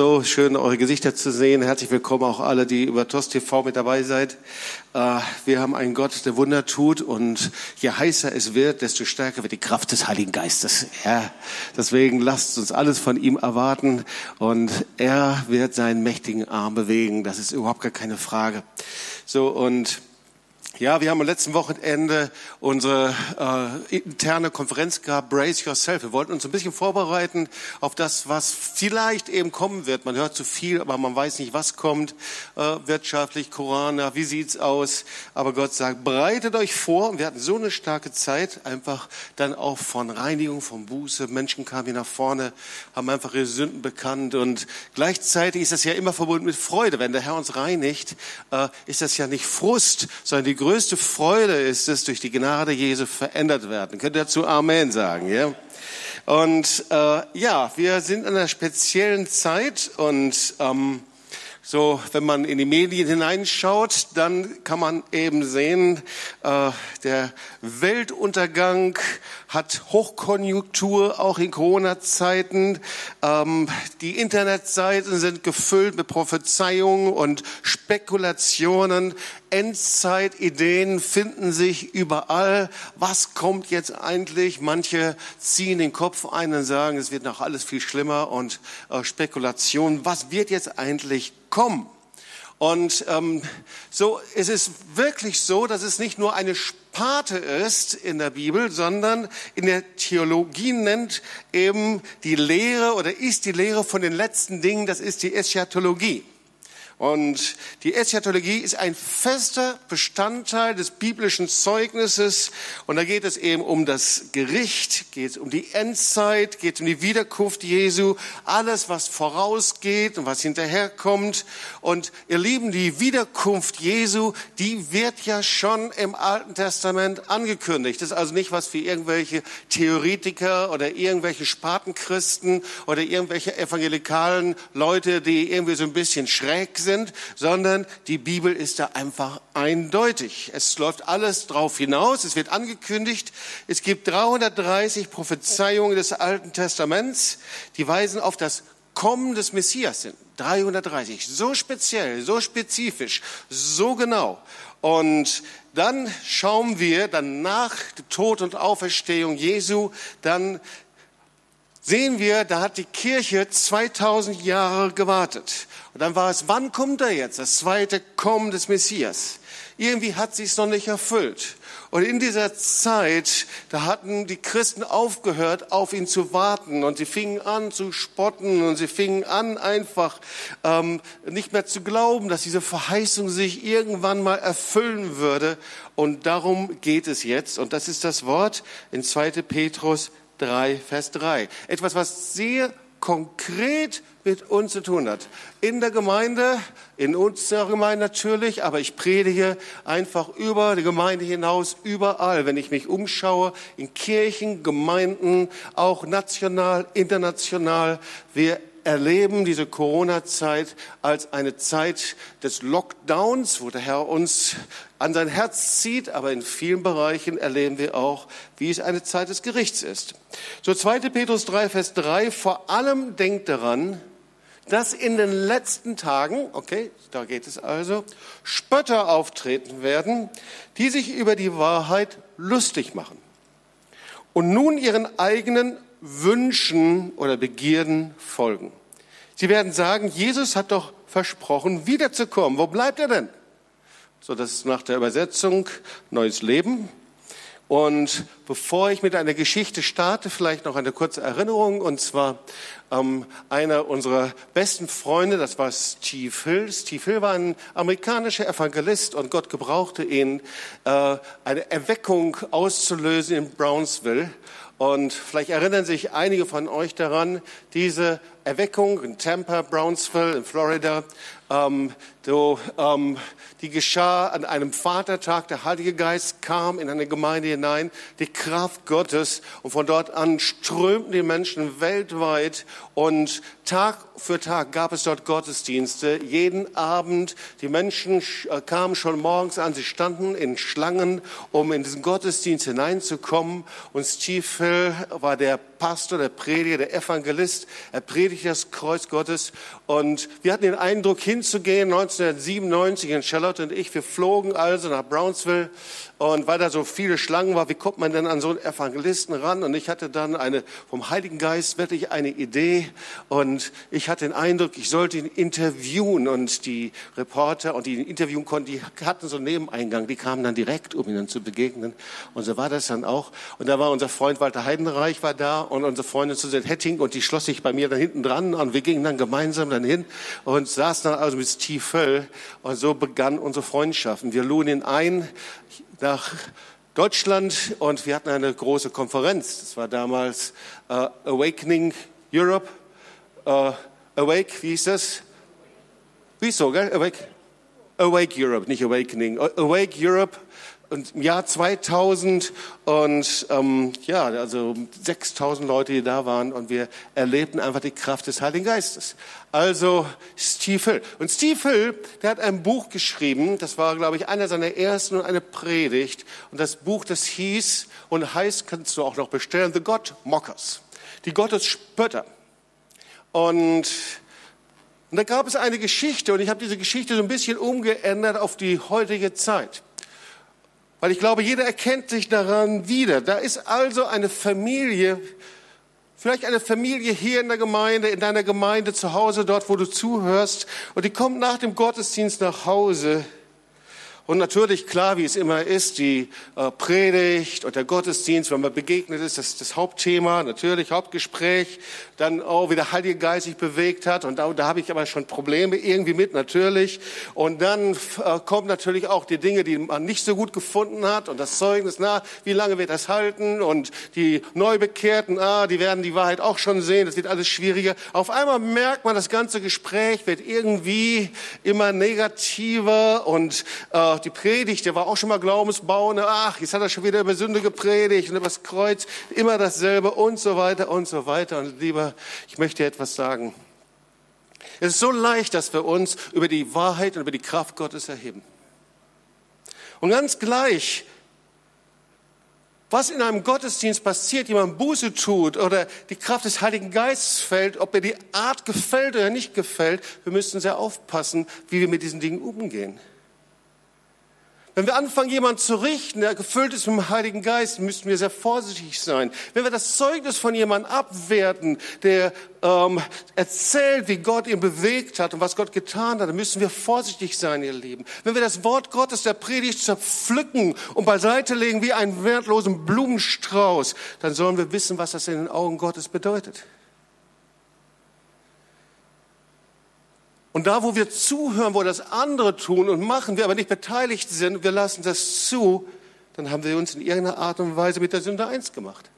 So schön, eure Gesichter zu sehen. Herzlich willkommen auch alle, die über TOS TV mit dabei seid. Äh, wir haben einen Gott, der Wunder tut und je heißer es wird, desto stärker wird die Kraft des Heiligen Geistes. Ja, deswegen lasst uns alles von ihm erwarten und er wird seinen mächtigen Arm bewegen. Das ist überhaupt gar keine Frage. So und ja, wir haben am letzten Wochenende unsere äh, interne Konferenz gehabt, Brace Yourself. Wir wollten uns ein bisschen vorbereiten auf das, was vielleicht eben kommen wird. Man hört zu viel, aber man weiß nicht, was kommt. Äh, wirtschaftlich, Corona, wie sieht's aus? Aber Gott sagt, bereitet euch vor. Und wir hatten so eine starke Zeit, einfach dann auch von Reinigung, von Buße. Menschen kamen hier nach vorne, haben einfach ihre Sünden bekannt. Und gleichzeitig ist das ja immer verbunden mit Freude. Wenn der Herr uns reinigt, äh, ist das ja nicht Frust, sondern die größte Freude ist es, durch die Gnade Jesu verändert werden. Könnt ihr dazu Amen sagen, ja? Und äh, ja, wir sind in einer speziellen Zeit und ähm, so, wenn man in die Medien hineinschaut, dann kann man eben sehen, äh, der Weltuntergang hat Hochkonjunktur, auch in Corona-Zeiten. Ähm, die Internetseiten sind gefüllt mit Prophezeiungen und Spekulationen. Endzeitideen finden sich überall. Was kommt jetzt eigentlich? Manche ziehen den Kopf ein und sagen, es wird noch alles viel schlimmer und äh, Spekulation. Was wird jetzt eigentlich kommen. Und ähm, so es ist wirklich so, dass es nicht nur eine Sparte ist in der Bibel, sondern in der Theologie nennt eben die Lehre oder ist die Lehre von den letzten Dingen, das ist die Eschatologie. Und die Eschatologie ist ein fester Bestandteil des biblischen Zeugnisses. Und da geht es eben um das Gericht, geht es um die Endzeit, geht es um die Wiederkunft Jesu, alles, was vorausgeht und was hinterherkommt. Und ihr Lieben, die Wiederkunft Jesu, die wird ja schon im Alten Testament angekündigt. Das ist also nicht was für irgendwelche Theoretiker oder irgendwelche Spatenchristen oder irgendwelche evangelikalen Leute, die irgendwie so ein bisschen schräg sind sind, sondern die Bibel ist da einfach eindeutig. Es läuft alles drauf hinaus, es wird angekündigt. Es gibt 330 Prophezeiungen des Alten Testaments, die weisen auf das Kommen des Messias hin. 330, so speziell, so spezifisch, so genau. Und dann schauen wir dann nach Tod und Auferstehung Jesu, dann sehen wir, da hat die Kirche 2000 Jahre gewartet. Und dann war es, wann kommt er jetzt? Das zweite Kommen des Messias. Irgendwie hat sich's noch nicht erfüllt. Und in dieser Zeit, da hatten die Christen aufgehört, auf ihn zu warten. Und sie fingen an zu spotten und sie fingen an, einfach ähm, nicht mehr zu glauben, dass diese Verheißung sich irgendwann mal erfüllen würde. Und darum geht es jetzt. Und das ist das Wort in 2. Petrus 3, Vers 3. Etwas, was sehr konkret mit uns zu tun hat. In der Gemeinde, in unserer Gemeinde natürlich, aber ich predige einfach über die Gemeinde hinaus, überall, wenn ich mich umschaue, in Kirchen, Gemeinden, auch national, international. Wir erleben diese Corona-Zeit als eine Zeit des Lockdowns, wo der Herr uns an sein Herz zieht, aber in vielen Bereichen erleben wir auch, wie es eine Zeit des Gerichts ist. So 2. Petrus 3, Vers 3, vor allem denkt daran, dass in den letzten Tagen, okay, da geht es also, Spötter auftreten werden, die sich über die Wahrheit lustig machen und nun ihren eigenen Wünschen oder Begierden folgen. Sie werden sagen, Jesus hat doch versprochen, wiederzukommen. Wo bleibt er denn? So, das ist nach der Übersetzung Neues Leben. Und bevor ich mit einer Geschichte starte, vielleicht noch eine kurze Erinnerung. Und zwar ähm, einer unserer besten Freunde, das war Steve Hill. Steve Hill war ein amerikanischer Evangelist und Gott gebrauchte ihn, äh, eine Erweckung auszulösen in Brownsville. Und vielleicht erinnern sich einige von euch daran, diese Erweckung in Tampa, Brownsville, in Florida, ähm, so, ähm, die geschah an einem Vatertag. Der Heilige Geist kam in eine Gemeinde hinein, die Kraft Gottes. Und von dort an strömten die Menschen weltweit. Und Tag für Tag gab es dort Gottesdienste. Jeden Abend, die Menschen äh, kamen schon morgens an. Sie standen in Schlangen, um in diesen Gottesdienst hineinzukommen. Und Steve Hill war der Pastor, der Prediger, der Evangelist. Er predigt das Kreuz Gottes. Und wir hatten den Eindruck, hinzugehen, 1997 in Charlotte und ich. Wir flogen also nach Brownsville. Und weil da so viele Schlangen war, wie kommt man denn an so einen Evangelisten ran? Und ich hatte dann eine, vom Heiligen Geist wirklich eine Idee. Und ich hatte den Eindruck, ich sollte ihn interviewen. Und die Reporter und die ihn interviewen konnten, die hatten so einen Nebeneingang. Die kamen dann direkt, um ihnen zu begegnen. Und so war das dann auch. Und da war unser Freund Walter Heidenreich war da und unsere Freundin Susanne Hetting. Und die schloss sich bei mir da hinten dran. Und wir gingen dann gemeinsam dann hin und saßen dann also mit Steve Völl. Und so begann unsere Freundschaft. Und wir luden ihn ein nach Deutschland und wir hatten eine große Konferenz. Das war damals uh, Awakening Europe. Uh, Awake, wie hieß das? Wieso, gell? Awake? Awake Europe, nicht Awakening. Awake Europe im Jahr 2000 und ähm, ja, also 6000 Leute, die da waren und wir erlebten einfach die Kraft des Heiligen Geistes. Also Steve Hill. Und Steve Hill, der hat ein Buch geschrieben, das war, glaube ich, einer seiner ersten und eine Predigt. Und das Buch, das hieß und heißt, kannst du auch noch bestellen, The God Mockers. Die Gottesspötter. Und und da gab es eine Geschichte und ich habe diese Geschichte so ein bisschen umgeändert auf die heutige Zeit. Weil ich glaube, jeder erkennt sich daran wieder. Da ist also eine Familie, vielleicht eine Familie hier in der Gemeinde, in deiner Gemeinde zu Hause, dort, wo du zuhörst, und die kommt nach dem Gottesdienst nach Hause und natürlich, klar, wie es immer ist, die äh, Predigt und der Gottesdienst, wenn man begegnet ist, das ist das Hauptthema, natürlich Hauptgespräch, dann auch, wie der Heilige Geist sich bewegt hat. Und da, da habe ich aber schon Probleme irgendwie mit, natürlich. Und dann äh, kommen natürlich auch die Dinge, die man nicht so gut gefunden hat und das Zeugnis, na, wie lange wird das halten? Und die Neubekehrten, ah, die werden die Wahrheit auch schon sehen, das wird alles schwieriger. Auf einmal merkt man, das ganze Gespräch wird irgendwie immer negativer und äh, die Predigt, der war auch schon mal Glaubensbauende. Ach, jetzt hat er schon wieder über Sünde gepredigt und über das Kreuz. Immer dasselbe und so weiter und so weiter. Und lieber, ich möchte dir etwas sagen. Es ist so leicht, dass wir uns über die Wahrheit und über die Kraft Gottes erheben. Und ganz gleich, was in einem Gottesdienst passiert, jemand Buße tut oder die Kraft des Heiligen Geistes fällt, ob er die Art gefällt oder nicht gefällt, wir müssen sehr aufpassen, wie wir mit diesen Dingen umgehen. Wenn wir anfangen, jemanden zu richten, der gefüllt ist mit dem Heiligen Geist, müssen wir sehr vorsichtig sein. Wenn wir das Zeugnis von jemandem abwerten, der ähm, erzählt, wie Gott ihn bewegt hat und was Gott getan hat, dann müssen wir vorsichtig sein, ihr Lieben. Wenn wir das Wort Gottes der Predigt zerpflücken und beiseite legen wie einen wertlosen Blumenstrauß, dann sollen wir wissen, was das in den Augen Gottes bedeutet. Und da, wo wir zuhören, wo das andere tun und machen, wir aber nicht beteiligt sind, wir lassen das zu, dann haben wir uns in irgendeiner Art und Weise mit der Sünde eins gemacht.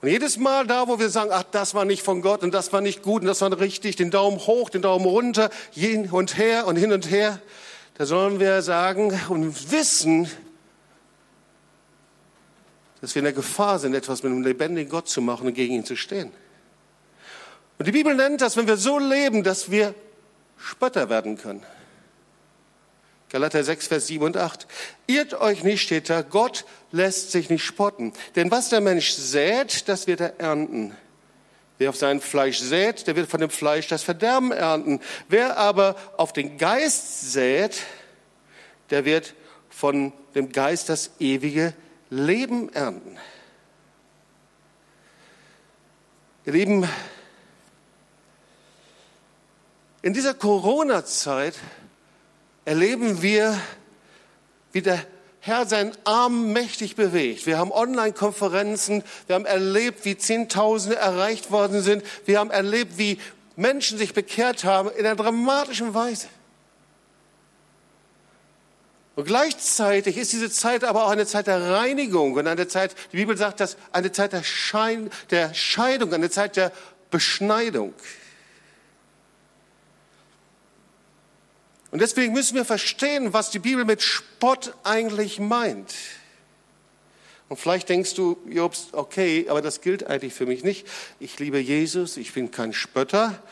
Und jedes Mal da, wo wir sagen, ach, das war nicht von Gott und das war nicht gut und das war richtig, den Daumen hoch, den Daumen runter, hin und her und hin und her, da sollen wir sagen und wissen, dass wir in der Gefahr sind, etwas mit einem lebendigen Gott zu machen und gegen ihn zu stehen. Und die Bibel nennt das, wenn wir so leben, dass wir Spötter werden können. Galater 6, Vers 7 und 8. Irrt euch nicht, steht da, Gott lässt sich nicht spotten. Denn was der Mensch sät, das wird er ernten. Wer auf sein Fleisch sät, der wird von dem Fleisch das Verderben ernten. Wer aber auf den Geist sät, der wird von dem Geist das ewige Leben ernten. Ihr Lieben, in dieser Corona-Zeit erleben wir, wie der Herr seinen Arm mächtig bewegt. Wir haben Online-Konferenzen, wir haben erlebt, wie Zehntausende erreicht worden sind, wir haben erlebt, wie Menschen sich bekehrt haben in einer dramatischen Weise. Und gleichzeitig ist diese Zeit aber auch eine Zeit der Reinigung und eine Zeit, die Bibel sagt, dass eine Zeit der, Schein, der Scheidung, eine Zeit der Beschneidung. Und deswegen müssen wir verstehen, was die Bibel mit Spott eigentlich meint. Und vielleicht denkst du, Jobst, okay, aber das gilt eigentlich für mich nicht. Ich liebe Jesus, ich bin kein Spötter.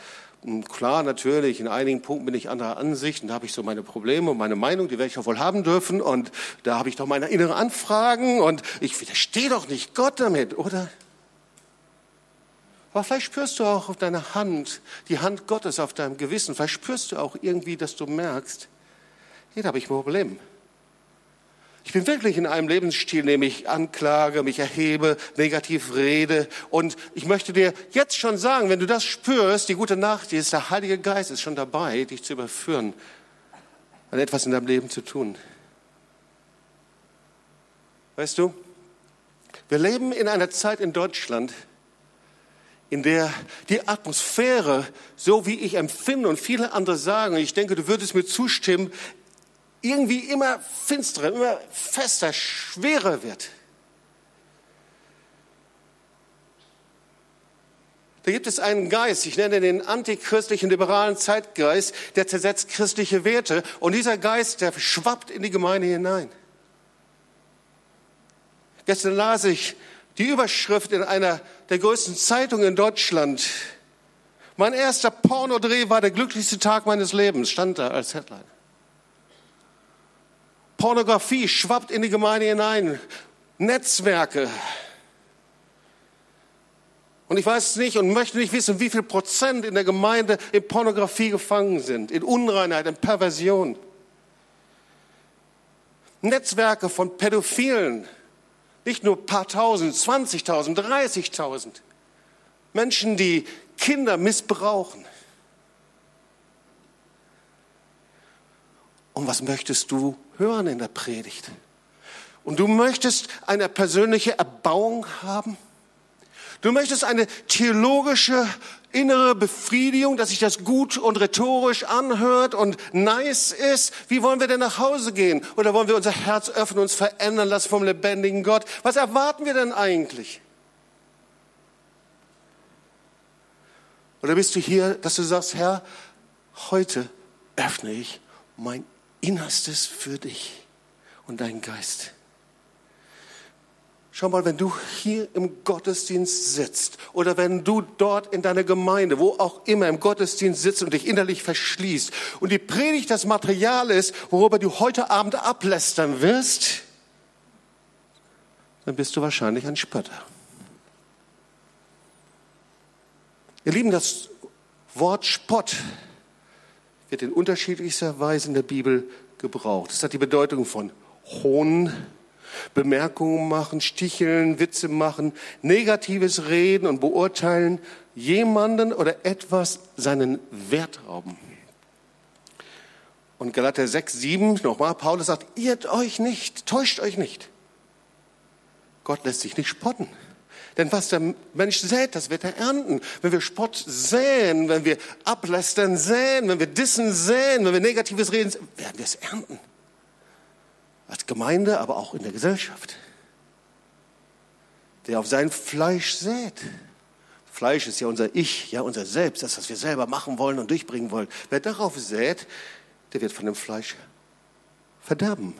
Und klar, natürlich, in einigen Punkten bin ich anderer Ansicht und da habe ich so meine Probleme und meine Meinung, die werde ich auch wohl haben dürfen. Und da habe ich doch meine inneren Anfragen und ich widerstehe doch nicht Gott damit, oder? Aber vielleicht spürst du auch auf deiner Hand, die Hand Gottes auf deinem Gewissen. Vielleicht spürst du auch irgendwie, dass du merkst, hier habe ich ein Problem. Ich bin wirklich in einem Lebensstil, in dem ich anklage, mich erhebe, negativ rede. Und ich möchte dir jetzt schon sagen, wenn du das spürst, die gute Nacht ist, der Heilige Geist ist schon dabei, dich zu überführen, an etwas in deinem Leben zu tun. Weißt du, wir leben in einer Zeit in Deutschland, in der die Atmosphäre, so wie ich empfinde und viele andere sagen, ich denke, du würdest mir zustimmen, irgendwie immer finsterer, immer fester, schwerer wird. Da gibt es einen Geist, ich nenne den antichristlichen liberalen Zeitgeist, der zersetzt christliche Werte und dieser Geist, der schwappt in die Gemeinde hinein. Gestern las ich die Überschrift in einer der größten Zeitungen in Deutschland. Mein erster Pornodreh war der glücklichste Tag meines Lebens, stand da als Headline. Pornografie schwappt in die Gemeinde hinein. Netzwerke. Und ich weiß nicht und möchte nicht wissen, wie viel Prozent in der Gemeinde in Pornografie gefangen sind, in Unreinheit, in Perversion. Netzwerke von Pädophilen, nicht nur ein paar tausend, 20.000, 30.000. Menschen, die Kinder missbrauchen. Und was möchtest du hören in der Predigt? Und du möchtest eine persönliche Erbauung haben? Du möchtest eine theologische innere Befriedigung, dass sich das gut und rhetorisch anhört und nice ist. Wie wollen wir denn nach Hause gehen? Oder wollen wir unser Herz öffnen, uns verändern lassen vom lebendigen Gott? Was erwarten wir denn eigentlich? Oder bist du hier, dass du sagst, Herr, heute öffne ich mein Innerstes für dich und deinen Geist. Schau mal, wenn du hier im Gottesdienst sitzt oder wenn du dort in deiner Gemeinde, wo auch immer im Gottesdienst sitzt und dich innerlich verschließt und die Predigt das Material ist, worüber du heute Abend ablästern wirst, dann bist du wahrscheinlich ein Spötter. Ihr Lieben, das Wort Spott wird in unterschiedlichster Weise in der Bibel gebraucht. Es hat die Bedeutung von Hohn, Bemerkungen machen, sticheln, Witze machen, negatives Reden und beurteilen, jemanden oder etwas seinen Wert rauben. Und Galater 6, 7, nochmal, Paulus sagt, irrt euch nicht, täuscht euch nicht. Gott lässt sich nicht spotten. Denn was der Mensch sät, das wird er ernten. Wenn wir Spott säen, wenn wir ablästern säen, wenn wir dissen säen, wenn wir negatives reden, werden wir es ernten. Als Gemeinde, aber auch in der Gesellschaft. Der auf sein Fleisch sät. Fleisch ist ja unser Ich, ja unser Selbst, das, was wir selber machen wollen und durchbringen wollen. Wer darauf sät, der wird von dem Fleisch verderben.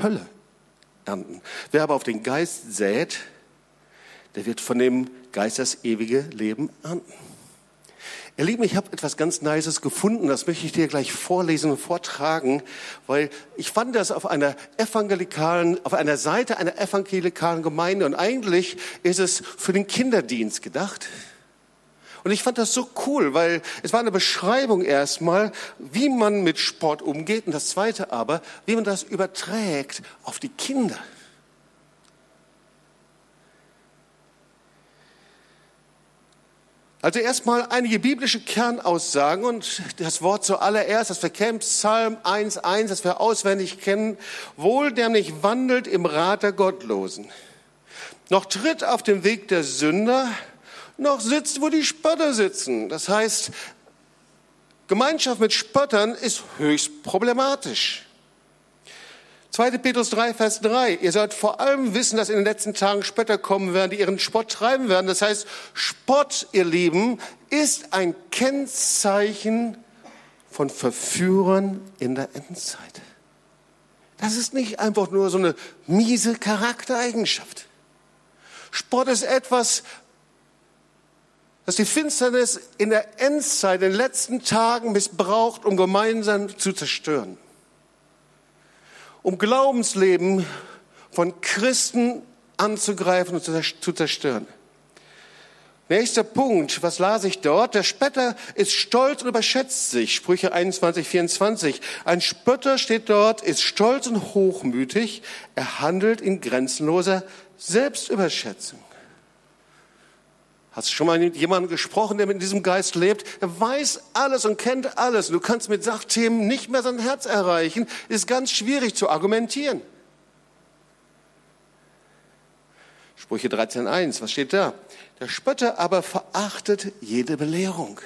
Hölle ernten. Wer aber auf den Geist sät, der wird von dem Geist das ewige Leben ernten. Ihr Lieben, ich habe etwas ganz Nices gefunden, das möchte ich dir gleich vorlesen und vortragen, weil ich fand das auf einer evangelikalen, auf einer Seite einer evangelikalen Gemeinde und eigentlich ist es für den Kinderdienst gedacht. Und ich fand das so cool, weil es war eine Beschreibung erstmal, wie man mit Sport umgeht und das zweite aber, wie man das überträgt auf die Kinder. Also erstmal einige biblische Kernaussagen und das Wort zuallererst, das wir kennen, Psalm 1.1, das wir auswendig kennen. Wohl der nicht wandelt im Rat der Gottlosen, noch tritt auf dem Weg der Sünder, noch sitzt, wo die Spötter sitzen. Das heißt, Gemeinschaft mit Spöttern ist höchst problematisch. 2. Petrus 3, Vers 3. Ihr sollt vor allem wissen, dass in den letzten Tagen Spötter kommen werden, die ihren Spott treiben werden. Das heißt, Spott, ihr Lieben, ist ein Kennzeichen von Verführern in der Endzeit. Das ist nicht einfach nur so eine miese Charaktereigenschaft. Spott ist etwas, das die Finsternis in der Endzeit, in den letzten Tagen missbraucht, um gemeinsam zu zerstören um Glaubensleben von Christen anzugreifen und zu zerstören. Nächster Punkt, was las ich dort? Der Spötter ist stolz und überschätzt sich. Sprüche 21, 24. Ein Spötter steht dort, ist stolz und hochmütig. Er handelt in grenzenloser Selbstüberschätzung. Hast du schon mal mit jemandem gesprochen, der mit diesem Geist lebt? Er weiß alles und kennt alles. Du kannst mit Sachthemen nicht mehr sein Herz erreichen. Ist ganz schwierig zu argumentieren. Sprüche 13.1, was steht da? Der Spötter aber verachtet jede Belehrung.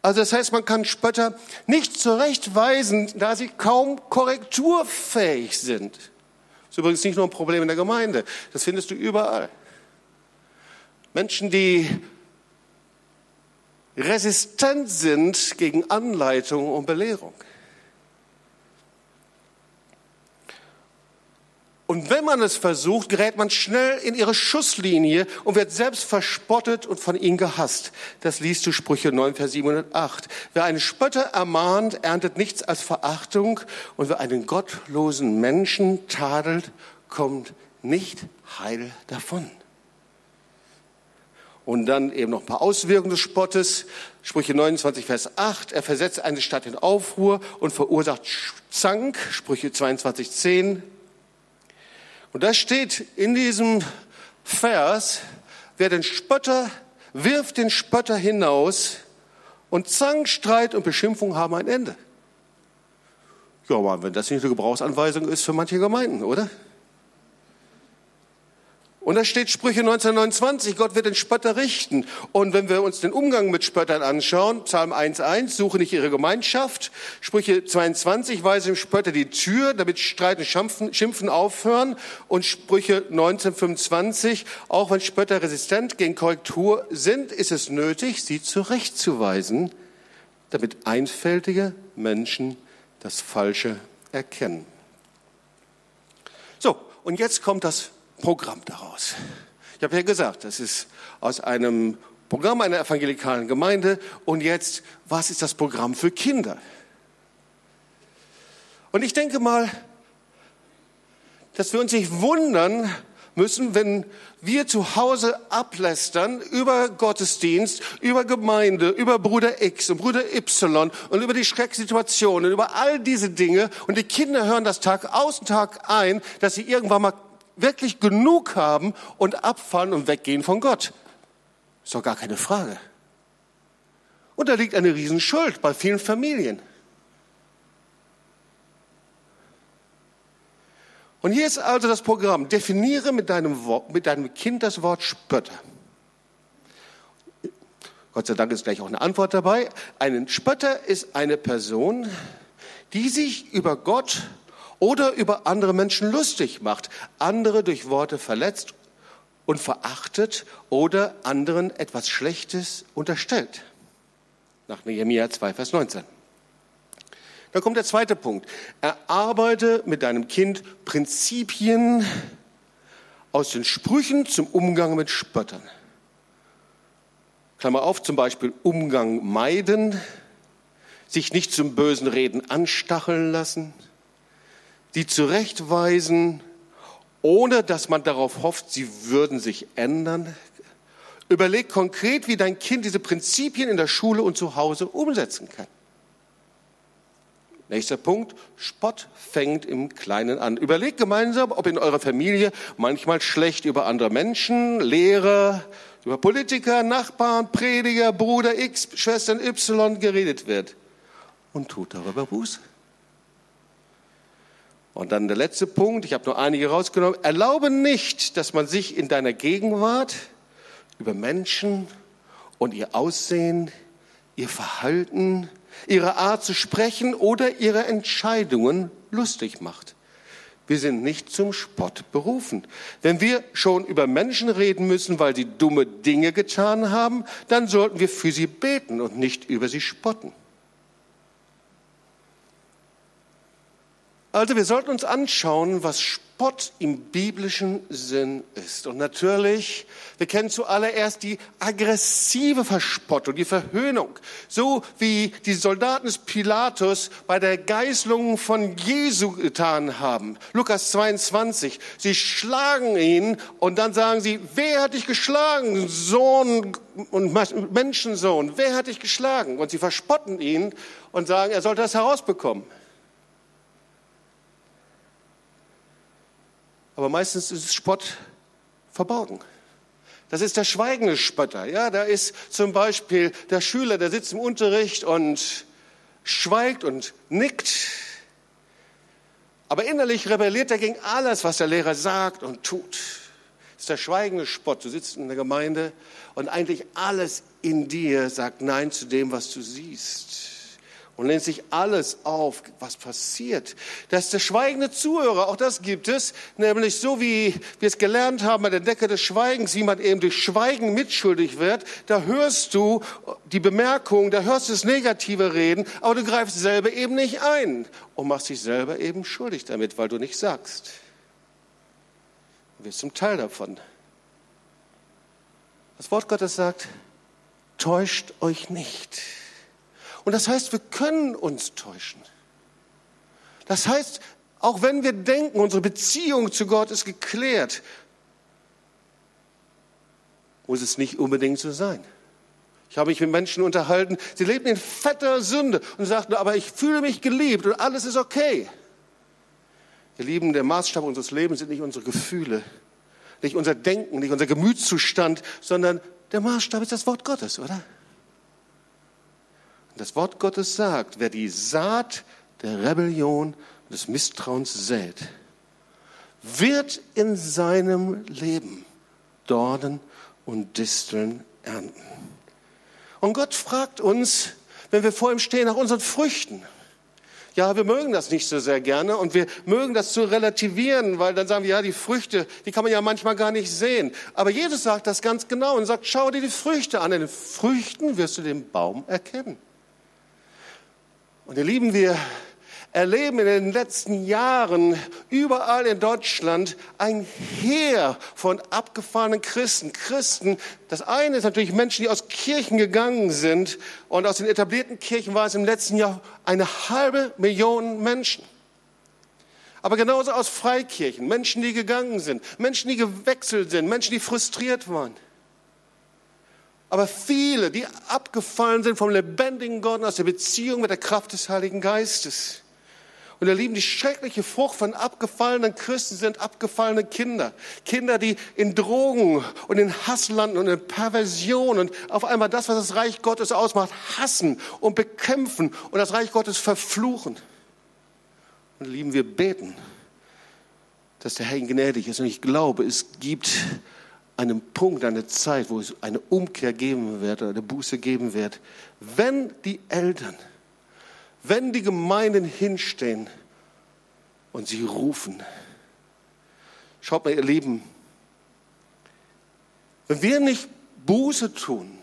Also das heißt, man kann Spötter nicht zurechtweisen, da sie kaum korrekturfähig sind. Das ist übrigens nicht nur ein Problem in der Gemeinde, das findest du überall. Menschen, die resistent sind gegen Anleitung und Belehrung. Und wenn man es versucht, gerät man schnell in ihre Schusslinie und wird selbst verspottet und von ihnen gehasst. Das liest du Sprüche 9, Vers 708. Wer einen Spötter ermahnt, erntet nichts als Verachtung. Und wer einen gottlosen Menschen tadelt, kommt nicht heil davon. Und dann eben noch ein paar Auswirkungen des Spottes. Sprüche 29, Vers 8. Er versetzt eine Stadt in Aufruhr und verursacht Zank. Sprüche 22, 10. Und da steht in diesem Vers, wer den Spötter wirft den Spötter hinaus und Zank, Streit und Beschimpfung haben ein Ende. Ja, aber wenn das nicht eine Gebrauchsanweisung ist für manche Gemeinden, oder? Und da steht Sprüche 1929, Gott wird den Spötter richten. Und wenn wir uns den Umgang mit Spöttern anschauen, Psalm 1.1, suche nicht ihre Gemeinschaft. Sprüche 22, weise dem Spötter die Tür, damit Streit und Schimpfen, Schimpfen aufhören. Und Sprüche 1925, auch wenn Spötter resistent gegen Korrektur sind, ist es nötig, sie zurechtzuweisen, damit einfältige Menschen das Falsche erkennen. So, und jetzt kommt das Programm daraus. Ich habe ja gesagt, das ist aus einem Programm einer evangelikalen Gemeinde. Und jetzt, was ist das Programm für Kinder? Und ich denke mal, dass wir uns nicht wundern müssen, wenn wir zu Hause ablästern über Gottesdienst, über Gemeinde, über Bruder X und Bruder Y und über die Schrecksituationen, über all diese Dinge. Und die Kinder hören das Tag aus und Tag ein, dass sie irgendwann mal wirklich genug haben und abfallen und weggehen von Gott. Ist doch gar keine Frage. Und da liegt eine Riesenschuld bei vielen Familien. Und hier ist also das Programm. Definiere mit deinem, mit deinem Kind das Wort Spötter. Gott sei Dank ist gleich auch eine Antwort dabei. Ein Spötter ist eine Person, die sich über Gott oder über andere Menschen lustig macht, andere durch Worte verletzt und verachtet oder anderen etwas Schlechtes unterstellt. Nach Nehemiah 2, Vers 19. Dann kommt der zweite Punkt. Erarbeite mit deinem Kind Prinzipien aus den Sprüchen zum Umgang mit Spöttern. Klammer auf, zum Beispiel Umgang meiden, sich nicht zum bösen Reden anstacheln lassen, die zurechtweisen, ohne dass man darauf hofft, sie würden sich ändern. Überleg konkret, wie dein Kind diese Prinzipien in der Schule und zu Hause umsetzen kann. Nächster Punkt, Spott fängt im Kleinen an. Überlegt gemeinsam, ob in eurer Familie manchmal schlecht über andere Menschen, Lehrer, über Politiker, Nachbarn, Prediger, Bruder X, Schwestern Y geredet wird. Und tut darüber Buße. Und dann der letzte Punkt, ich habe nur einige rausgenommen. Erlaube nicht, dass man sich in deiner Gegenwart über Menschen und ihr Aussehen, ihr Verhalten, ihre Art zu sprechen oder ihre Entscheidungen lustig macht. Wir sind nicht zum Spott berufen. Wenn wir schon über Menschen reden müssen, weil sie dumme Dinge getan haben, dann sollten wir für sie beten und nicht über sie spotten. Also wir sollten uns anschauen, was Spott im biblischen Sinn ist. Und natürlich, wir kennen zuallererst die aggressive Verspottung, die Verhöhnung. So wie die Soldaten des Pilatus bei der Geißlung von Jesu getan haben. Lukas 22. Sie schlagen ihn und dann sagen sie, wer hat dich geschlagen? Sohn und Menschensohn, wer hat dich geschlagen? Und sie verspotten ihn und sagen, er sollte das herausbekommen. Aber meistens ist Spott verborgen. Das ist der schweigende Spötter. Ja, da ist zum Beispiel der Schüler, der sitzt im Unterricht und schweigt und nickt. Aber innerlich rebelliert er gegen alles, was der Lehrer sagt und tut. Das ist der schweigende Spott. Du sitzt in der Gemeinde und eigentlich alles in dir sagt Nein zu dem, was du siehst und lehnt sich alles auf, was passiert. Das ist der schweigende Zuhörer, auch das gibt es, nämlich so wie wir es gelernt haben bei der Decke des Schweigens, wie man eben durch Schweigen mitschuldig wird, da hörst du die Bemerkung, da hörst du das negative Reden, aber du greifst selber eben nicht ein und machst dich selber eben schuldig damit, weil du nicht sagst. Du wirst zum Teil davon. Das Wort Gottes sagt, täuscht euch nicht. Und das heißt, wir können uns täuschen. Das heißt, auch wenn wir denken, unsere Beziehung zu Gott ist geklärt, muss es nicht unbedingt so sein. Ich habe mich mit Menschen unterhalten, sie leben in fetter Sünde und sagten, aber ich fühle mich geliebt und alles ist okay. Ihr Lieben, der Maßstab unseres Lebens sind nicht unsere Gefühle, nicht unser Denken, nicht unser Gemütszustand, sondern der Maßstab ist das Wort Gottes, oder? Das Wort Gottes sagt, wer die Saat der Rebellion, des Misstrauens sät, wird in seinem Leben Dornen und Disteln ernten. Und Gott fragt uns, wenn wir vor ihm stehen, nach unseren Früchten. Ja, wir mögen das nicht so sehr gerne und wir mögen das zu relativieren, weil dann sagen wir, ja, die Früchte, die kann man ja manchmal gar nicht sehen. Aber Jesus sagt das ganz genau und sagt, schau dir die Früchte an. In den Früchten wirst du den Baum erkennen. Und ihr Lieben, wir erleben in den letzten Jahren überall in Deutschland ein Heer von abgefahrenen Christen. Christen, das eine ist natürlich Menschen, die aus Kirchen gegangen sind. Und aus den etablierten Kirchen war es im letzten Jahr eine halbe Million Menschen. Aber genauso aus Freikirchen, Menschen, die gegangen sind, Menschen, die gewechselt sind, Menschen, die frustriert waren. Aber viele, die abgefallen sind vom lebendigen Gott aus der Beziehung mit der Kraft des Heiligen Geistes. Und ihr Lieben, die schreckliche Frucht von abgefallenen Christen sind abgefallene Kinder. Kinder, die in Drogen und in Hass landen und in Perversion und auf einmal das, was das Reich Gottes ausmacht, hassen und bekämpfen und das Reich Gottes verfluchen. Und ihr Lieben, wir beten, dass der Herr gnädig ist. Und ich glaube, es gibt einem Punkt, eine Zeit, wo es eine Umkehr geben wird oder eine Buße geben wird, wenn die Eltern, wenn die Gemeinden hinstehen und sie rufen. Schaut mal, ihr Lieben, wenn wir nicht Buße tun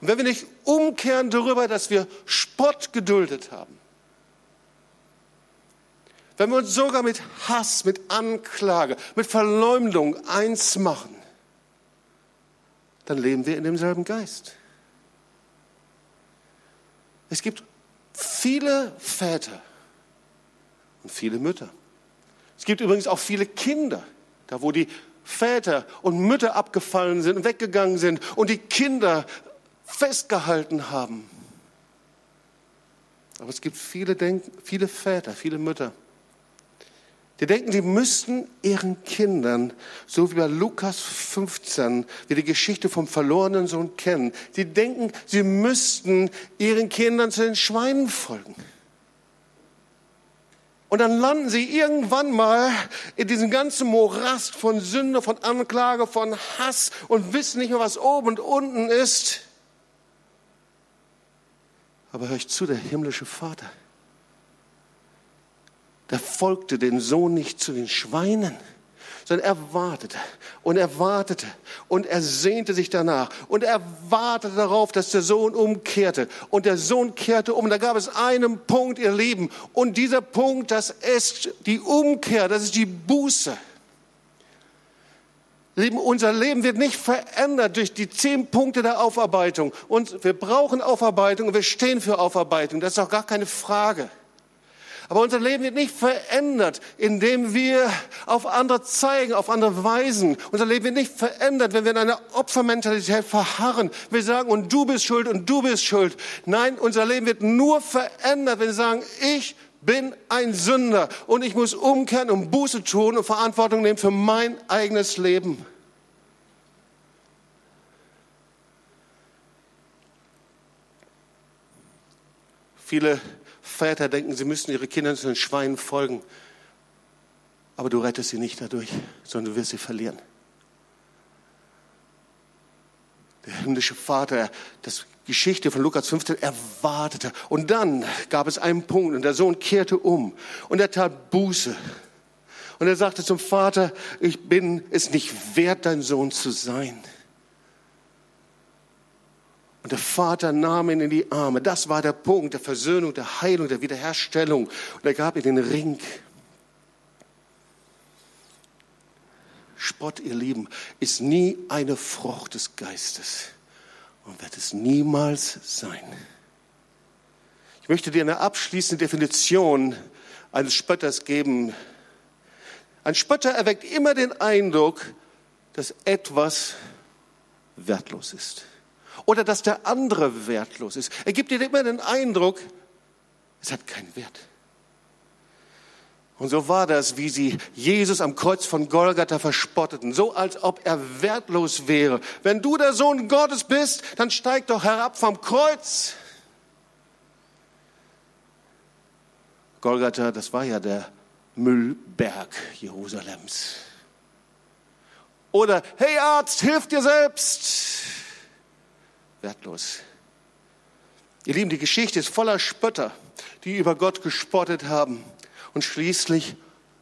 und wenn wir nicht umkehren darüber, dass wir Spott geduldet haben, wenn wir uns sogar mit Hass, mit Anklage, mit Verleumdung eins machen, dann leben wir in demselben Geist. Es gibt viele Väter und viele Mütter. Es gibt übrigens auch viele Kinder, da wo die Väter und Mütter abgefallen sind und weggegangen sind und die Kinder festgehalten haben. Aber es gibt viele, Denk viele Väter, viele Mütter, die denken, die müssten ihren Kindern, so wie bei Lukas 15, wir die Geschichte vom verlorenen Sohn kennen, die denken, sie müssten ihren Kindern zu den Schweinen folgen. Und dann landen sie irgendwann mal in diesem ganzen Morast von Sünde, von Anklage, von Hass und wissen nicht mehr, was oben und unten ist. Aber hör ich zu, der himmlische Vater der folgte den Sohn nicht zu den Schweinen, sondern er wartete und er wartete und er sehnte sich danach und er wartete darauf, dass der Sohn umkehrte und der Sohn kehrte um. Da gab es einen Punkt, ihr Lieben, und dieser Punkt, das ist die Umkehr, das ist die Buße. Lieben, unser Leben wird nicht verändert durch die zehn Punkte der Aufarbeitung. Und wir brauchen Aufarbeitung und wir stehen für Aufarbeitung. Das ist auch gar keine Frage. Aber unser Leben wird nicht verändert, indem wir auf andere zeigen, auf andere weisen. Unser Leben wird nicht verändert, wenn wir in einer Opfermentalität verharren. Wir sagen, und du bist schuld und du bist schuld. Nein, unser Leben wird nur verändert, wenn wir sagen, ich bin ein Sünder und ich muss umkehren und Buße tun und Verantwortung nehmen für mein eigenes Leben. Viele Väter denken, sie müssen ihre Kinder zu den Schweinen folgen. Aber du rettest sie nicht dadurch, sondern du wirst sie verlieren. Der himmlische Vater, das Geschichte von Lukas 15, er wartete. Und dann gab es einen Punkt und der Sohn kehrte um und er tat Buße. Und er sagte zum Vater, ich bin es nicht wert, dein Sohn zu sein. Und der Vater nahm ihn in die Arme. Das war der Punkt der Versöhnung, der Heilung, der Wiederherstellung. Und er gab ihm den Ring. Spott, ihr Lieben, ist nie eine Frucht des Geistes und wird es niemals sein. Ich möchte dir eine abschließende Definition eines Spötters geben. Ein Spötter erweckt immer den Eindruck, dass etwas wertlos ist oder dass der andere wertlos ist. Er gibt dir immer den Eindruck, es hat keinen Wert. Und so war das, wie sie Jesus am Kreuz von Golgatha verspotteten, so als ob er wertlos wäre. Wenn du der Sohn Gottes bist, dann steig doch herab vom Kreuz. Golgatha, das war ja der Müllberg Jerusalems. Oder, hey Arzt, hilf dir selbst wertlos. Ihr Lieben, die Geschichte ist voller Spötter, die über Gott gespottet haben und schließlich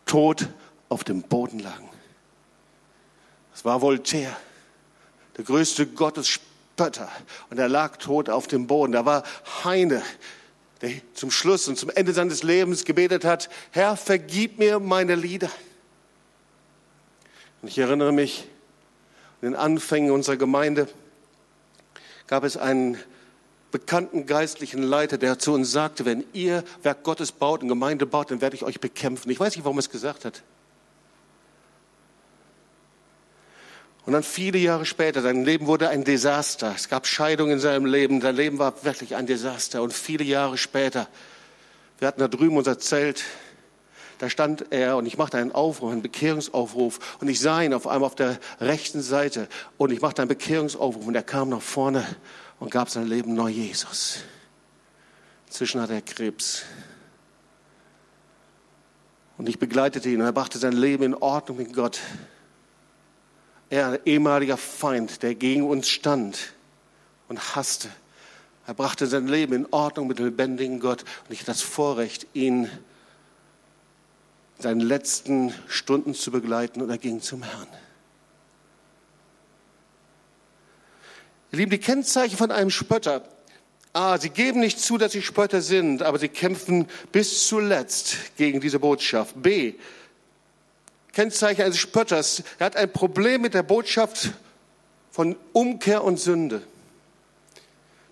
tot auf dem Boden lagen. Das war Voltaire, der größte Gottesspötter. Und er lag tot auf dem Boden. Da war Heine, der zum Schluss und zum Ende seines Lebens gebetet hat, Herr, vergib mir meine Lieder. Und ich erinnere mich an den Anfängen unserer Gemeinde gab es einen bekannten geistlichen Leiter, der zu uns sagte, wenn ihr Werk Gottes baut und Gemeinde baut, dann werde ich euch bekämpfen. Ich weiß nicht, warum er es gesagt hat. Und dann viele Jahre später, sein Leben wurde ein Desaster. Es gab Scheidungen in seinem Leben. Sein Leben war wirklich ein Desaster. Und viele Jahre später, wir hatten da drüben unser Zelt, da stand er und ich machte einen Aufruf, einen Bekehrungsaufruf und ich sah ihn auf einmal auf der rechten Seite und ich machte einen Bekehrungsaufruf und er kam nach vorne und gab sein Leben neu Jesus. Inzwischen hat er Krebs. Und ich begleitete ihn und er brachte sein Leben in Ordnung mit Gott. Er, ein ehemaliger Feind, der gegen uns stand und hasste. Er brachte sein Leben in Ordnung mit dem lebendigen Gott und ich hatte das Vorrecht, ihn seinen letzten Stunden zu begleiten und er ging zum Herrn. Ihr Lieben, die Kennzeichen von einem Spötter. A, sie geben nicht zu, dass sie Spötter sind, aber sie kämpfen bis zuletzt gegen diese Botschaft. B, Kennzeichen eines Spötters. Er hat ein Problem mit der Botschaft von Umkehr und Sünde.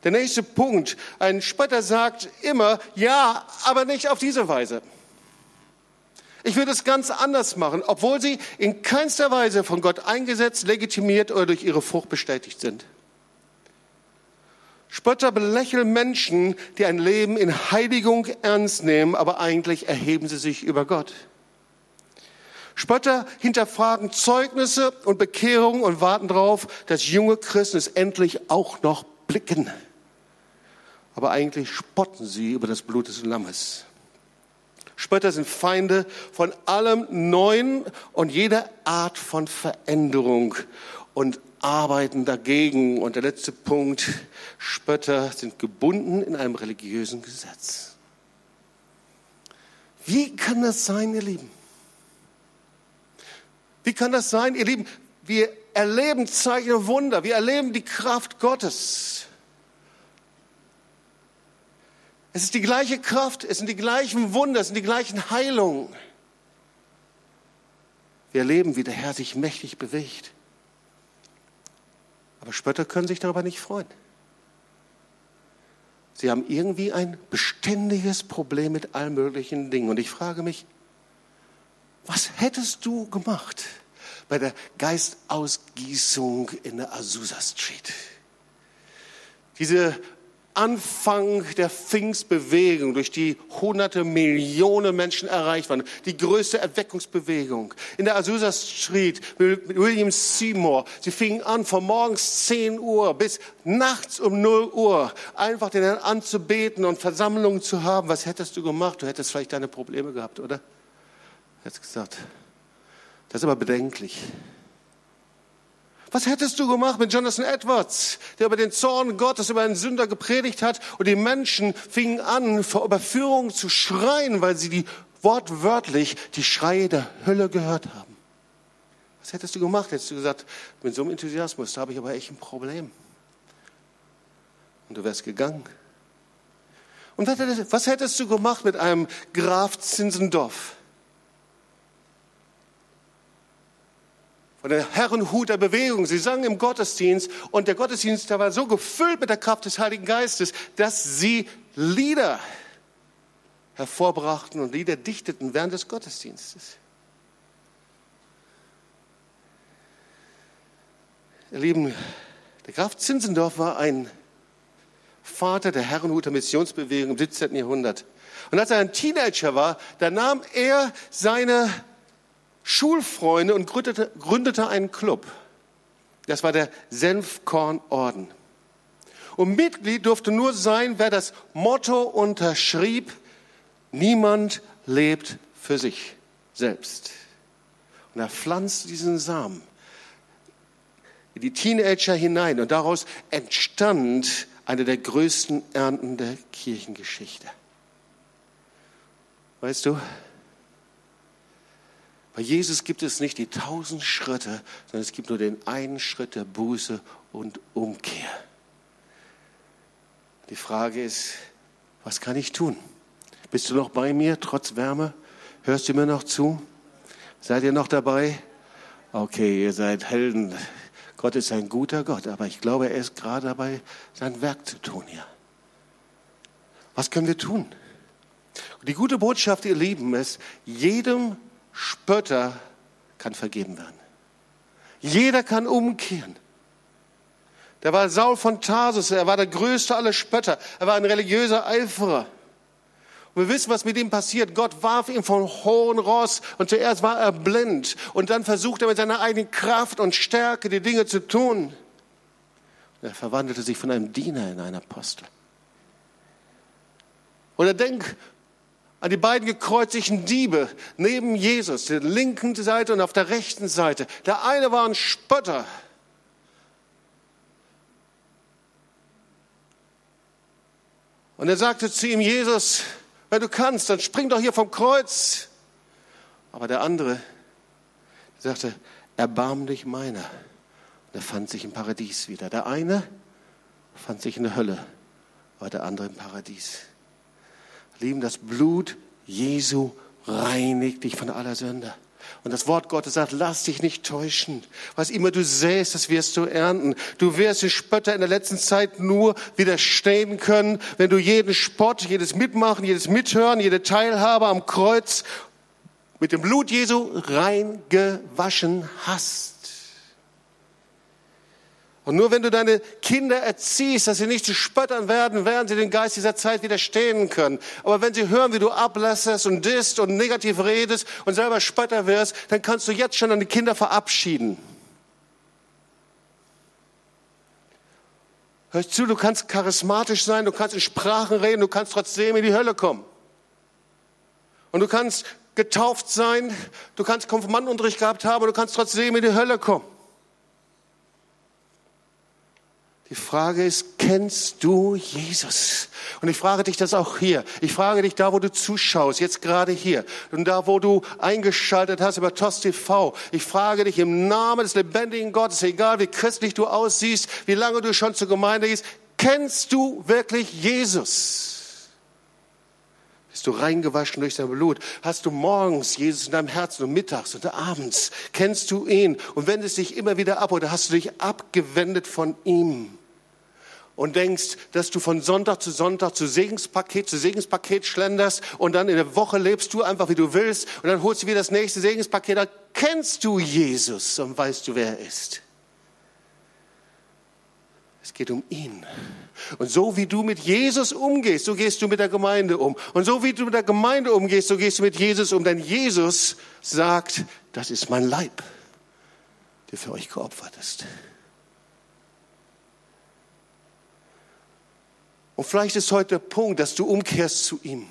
Der nächste Punkt. Ein Spötter sagt immer, ja, aber nicht auf diese Weise. Ich würde es ganz anders machen, obwohl sie in keinster Weise von Gott eingesetzt, legitimiert oder durch ihre Frucht bestätigt sind. Spötter belächeln Menschen, die ein Leben in Heiligung ernst nehmen, aber eigentlich erheben sie sich über Gott. Spötter hinterfragen Zeugnisse und Bekehrungen und warten darauf, dass junge Christen es endlich auch noch blicken. Aber eigentlich spotten sie über das Blut des Lammes. Spötter sind Feinde von allem Neuen und jeder Art von Veränderung und arbeiten dagegen. Und der letzte Punkt, Spötter sind gebunden in einem religiösen Gesetz. Wie kann das sein, ihr Lieben? Wie kann das sein? Ihr Lieben, wir erleben Zeichen und Wunder. Wir erleben die Kraft Gottes. Es ist die gleiche Kraft, es sind die gleichen Wunder, es sind die gleichen Heilungen. Wir erleben, wie der Herr sich mächtig bewegt. Aber Spötter können sich darüber nicht freuen. Sie haben irgendwie ein beständiges Problem mit allen möglichen Dingen. Und ich frage mich, was hättest du gemacht bei der Geistausgießung in der Azusa Street? Diese Anfang der Pfingstbewegung, durch die hunderte Millionen Menschen erreicht waren, die größte Erweckungsbewegung. In der Azusa Street mit William Seymour, sie fingen an von morgens 10 Uhr bis nachts um 0 Uhr, einfach den Herrn anzubeten und Versammlungen zu haben. Was hättest du gemacht? Du hättest vielleicht deine Probleme gehabt, oder? Jetzt gesagt, das ist aber bedenklich. Was hättest du gemacht mit Jonathan Edwards, der über den Zorn Gottes über einen Sünder gepredigt hat und die Menschen fingen an, vor Überführung zu schreien, weil sie die wortwörtlich die Schreie der Hölle gehört haben? Was hättest du gemacht? Hättest du gesagt, mit so einem Enthusiasmus, da habe ich aber echt ein Problem. Und du wärst gegangen. Und was hättest du gemacht mit einem Graf Zinsendorf? Von der Herrenhut der Bewegung. Sie sangen im Gottesdienst und der Gottesdienst der war so gefüllt mit der Kraft des Heiligen Geistes, dass sie Lieder hervorbrachten und Lieder dichteten während des Gottesdienstes. Ihr Lieben, der Graf Zinzendorf war ein Vater der Herrenhuter Missionsbewegung im 17. Jahrhundert. Und als er ein Teenager war, da nahm er seine Schulfreunde und gründete, gründete einen Club. Das war der Senfkornorden. Und Mitglied durfte nur sein, wer das Motto unterschrieb, niemand lebt für sich selbst. Und er pflanzte diesen Samen in die Teenager hinein und daraus entstand eine der größten Ernten der Kirchengeschichte. Weißt du, bei Jesus gibt es nicht die tausend Schritte, sondern es gibt nur den einen Schritt der Buße und Umkehr. Die Frage ist, was kann ich tun? Bist du noch bei mir, trotz Wärme? Hörst du mir noch zu? Seid ihr noch dabei? Okay, ihr seid Helden. Gott ist ein guter Gott, aber ich glaube, er ist gerade dabei, sein Werk zu tun hier. Was können wir tun? Die gute Botschaft, ihr Lieben, ist, jedem Spötter kann vergeben werden. Jeder kann umkehren. Der war Saul von Tarsus, er war der größte aller Spötter, er war ein religiöser Eiferer. Und wir wissen, was mit ihm passiert. Gott warf ihn von hohen Ross und zuerst war er blind und dann versucht er mit seiner eigenen Kraft und Stärke die Dinge zu tun. Und er verwandelte sich von einem Diener in einen Apostel. Oder denk an die beiden gekreuzigten Diebe neben Jesus, der linken Seite und auf der rechten Seite. Der eine war ein Spötter. Und er sagte zu ihm, Jesus, wenn du kannst, dann spring doch hier vom Kreuz. Aber der andere sagte, erbarm dich meiner. Und er fand sich im Paradies wieder. Der eine fand sich in der Hölle, war der andere im Paradies. Lieben, das Blut Jesu reinigt dich von aller Sünde. Und das Wort Gottes sagt, lass dich nicht täuschen. Was immer du säst, das wirst du ernten. Du wirst den Spötter in der letzten Zeit nur widerstehen können, wenn du jeden Spott, jedes Mitmachen, jedes Mithören, jede Teilhabe am Kreuz mit dem Blut Jesu reingewaschen hast. Und nur wenn du deine Kinder erziehst, dass sie nicht zu Spöttern werden, werden sie den Geist dieser Zeit widerstehen können. Aber wenn sie hören, wie du ablässt und disst und negativ redest und selber Spötter wirst, dann kannst du jetzt schon deine Kinder verabschieden. Hörst zu, du kannst charismatisch sein, du kannst in Sprachen reden, du kannst trotzdem in die Hölle kommen. Und du kannst getauft sein, du kannst Konfirmandenunterricht gehabt haben, du kannst trotzdem in die Hölle kommen. Die Frage ist, kennst du Jesus? Und ich frage dich das auch hier. Ich frage dich da, wo du zuschaust, jetzt gerade hier. Und da, wo du eingeschaltet hast über TOS TV. Ich frage dich im Namen des lebendigen Gottes, egal wie christlich du aussiehst, wie lange du schon zur Gemeinde gehst, kennst du wirklich Jesus? Bist du reingewaschen durch sein Blut? Hast du morgens Jesus in deinem Herzen und mittags und abends? Kennst du ihn und wendest dich immer wieder ab oder hast du dich abgewendet von ihm? Und denkst, dass du von Sonntag zu Sonntag zu Segenspaket zu Segenspaket schlenderst und dann in der Woche lebst du einfach, wie du willst und dann holst du wieder das nächste Segenspaket, da kennst du Jesus und weißt du, wer er ist. Es geht um ihn. Und so wie du mit Jesus umgehst, so gehst du mit der Gemeinde um. Und so wie du mit der Gemeinde umgehst, so gehst du mit Jesus um. Denn Jesus sagt, das ist mein Leib, der für euch geopfert ist. Und vielleicht ist heute der Punkt, dass du umkehrst zu ihm.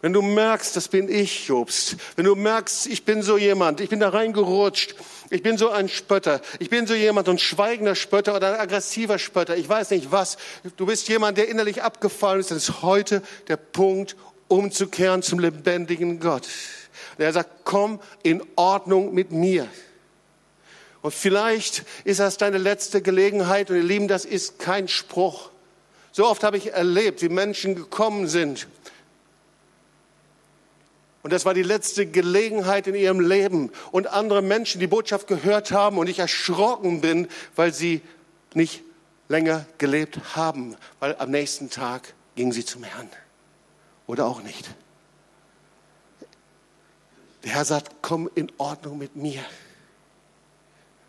Wenn du merkst, das bin ich, Jobst. Wenn du merkst, ich bin so jemand, ich bin da reingerutscht, ich bin so ein Spötter, ich bin so jemand, ein schweigender Spötter oder ein aggressiver Spötter, ich weiß nicht was. Du bist jemand, der innerlich abgefallen ist, dann ist heute der Punkt, umzukehren zum lebendigen Gott. Und er sagt, komm in Ordnung mit mir. Und vielleicht ist das deine letzte Gelegenheit. Und ihr Lieben, das ist kein Spruch. So oft habe ich erlebt, wie Menschen gekommen sind. Und das war die letzte Gelegenheit in ihrem Leben. Und andere Menschen die Botschaft gehört haben und ich erschrocken bin, weil sie nicht länger gelebt haben. Weil am nächsten Tag gingen sie zum Herrn. Oder auch nicht. Der Herr sagt, komm in Ordnung mit mir.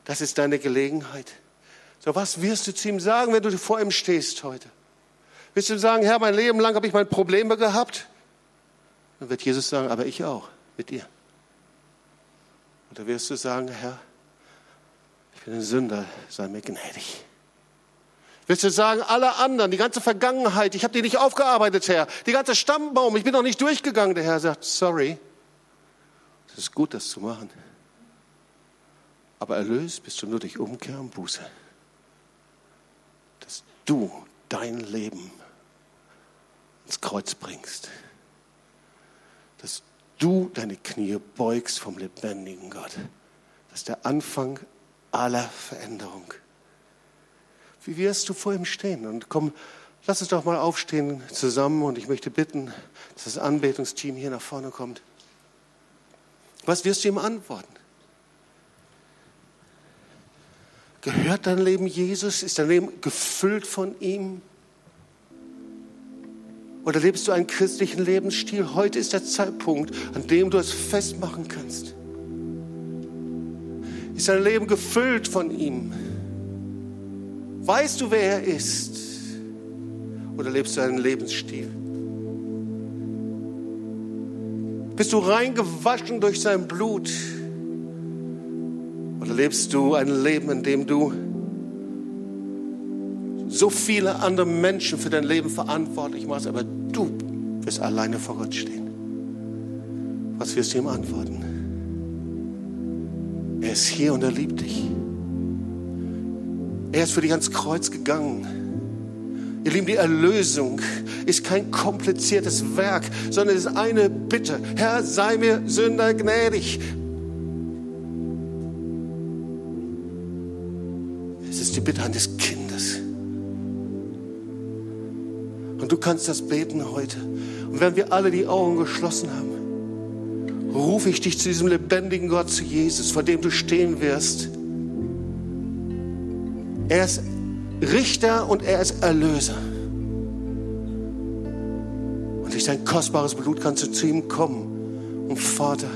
Das ist deine Gelegenheit. So, was wirst du zu ihm sagen, wenn du vor ihm stehst heute? Wirst du sagen, Herr, mein Leben lang habe ich meine Probleme gehabt? Dann wird Jesus sagen, aber ich auch, mit dir. Und da wirst du sagen, Herr, ich bin ein Sünder, sei mir gnädig. Wirst du sagen, alle anderen, die ganze Vergangenheit, ich habe die nicht aufgearbeitet, Herr. Die ganze Stammbaum, ich bin noch nicht durchgegangen. Der Herr sagt, sorry, es ist gut, das zu machen. Aber erlöst bist du nur durch Umkehr und Buße. Dass du dein Leben ins Kreuz bringst. Dass du deine Knie beugst vom lebendigen Gott. Das ist der Anfang aller Veränderung. Wie wirst du vor ihm stehen? Und komm, lass uns doch mal aufstehen zusammen und ich möchte bitten, dass das Anbetungsteam hier nach vorne kommt. Was wirst du ihm antworten? Gehört dein Leben Jesus? Ist dein Leben gefüllt von ihm? Oder lebst du einen christlichen Lebensstil? Heute ist der Zeitpunkt, an dem du es festmachen kannst. Ist dein Leben gefüllt von ihm? Weißt du, wer er ist? Oder lebst du einen Lebensstil? Bist du reingewaschen durch sein Blut? Lebst du ein Leben, in dem du so viele andere Menschen für dein Leben verantwortlich machst, aber du wirst alleine vor Gott stehen? Was wirst du ihm antworten? Er ist hier und er liebt dich. Er ist für dich ans Kreuz gegangen. Ihr Lieben, die Erlösung ist kein kompliziertes Werk, sondern es ist eine Bitte. Herr, sei mir Sünder gnädig. Die Bitte eines Kindes. Und du kannst das beten heute. Und wenn wir alle die Augen geschlossen haben, rufe ich dich zu diesem lebendigen Gott, zu Jesus, vor dem du stehen wirst. Er ist Richter und er ist Erlöser. Und durch sein kostbares Blut kannst du zu ihm kommen. Und Vater,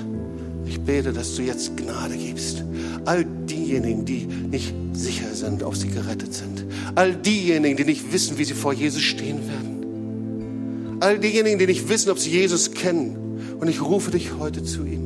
ich bete, dass du jetzt Gnade gibst. All diejenigen, die nicht sicher sind, ob sie gerettet sind. All diejenigen, die nicht wissen, wie sie vor Jesus stehen werden. All diejenigen, die nicht wissen, ob sie Jesus kennen. Und ich rufe dich heute zu ihnen.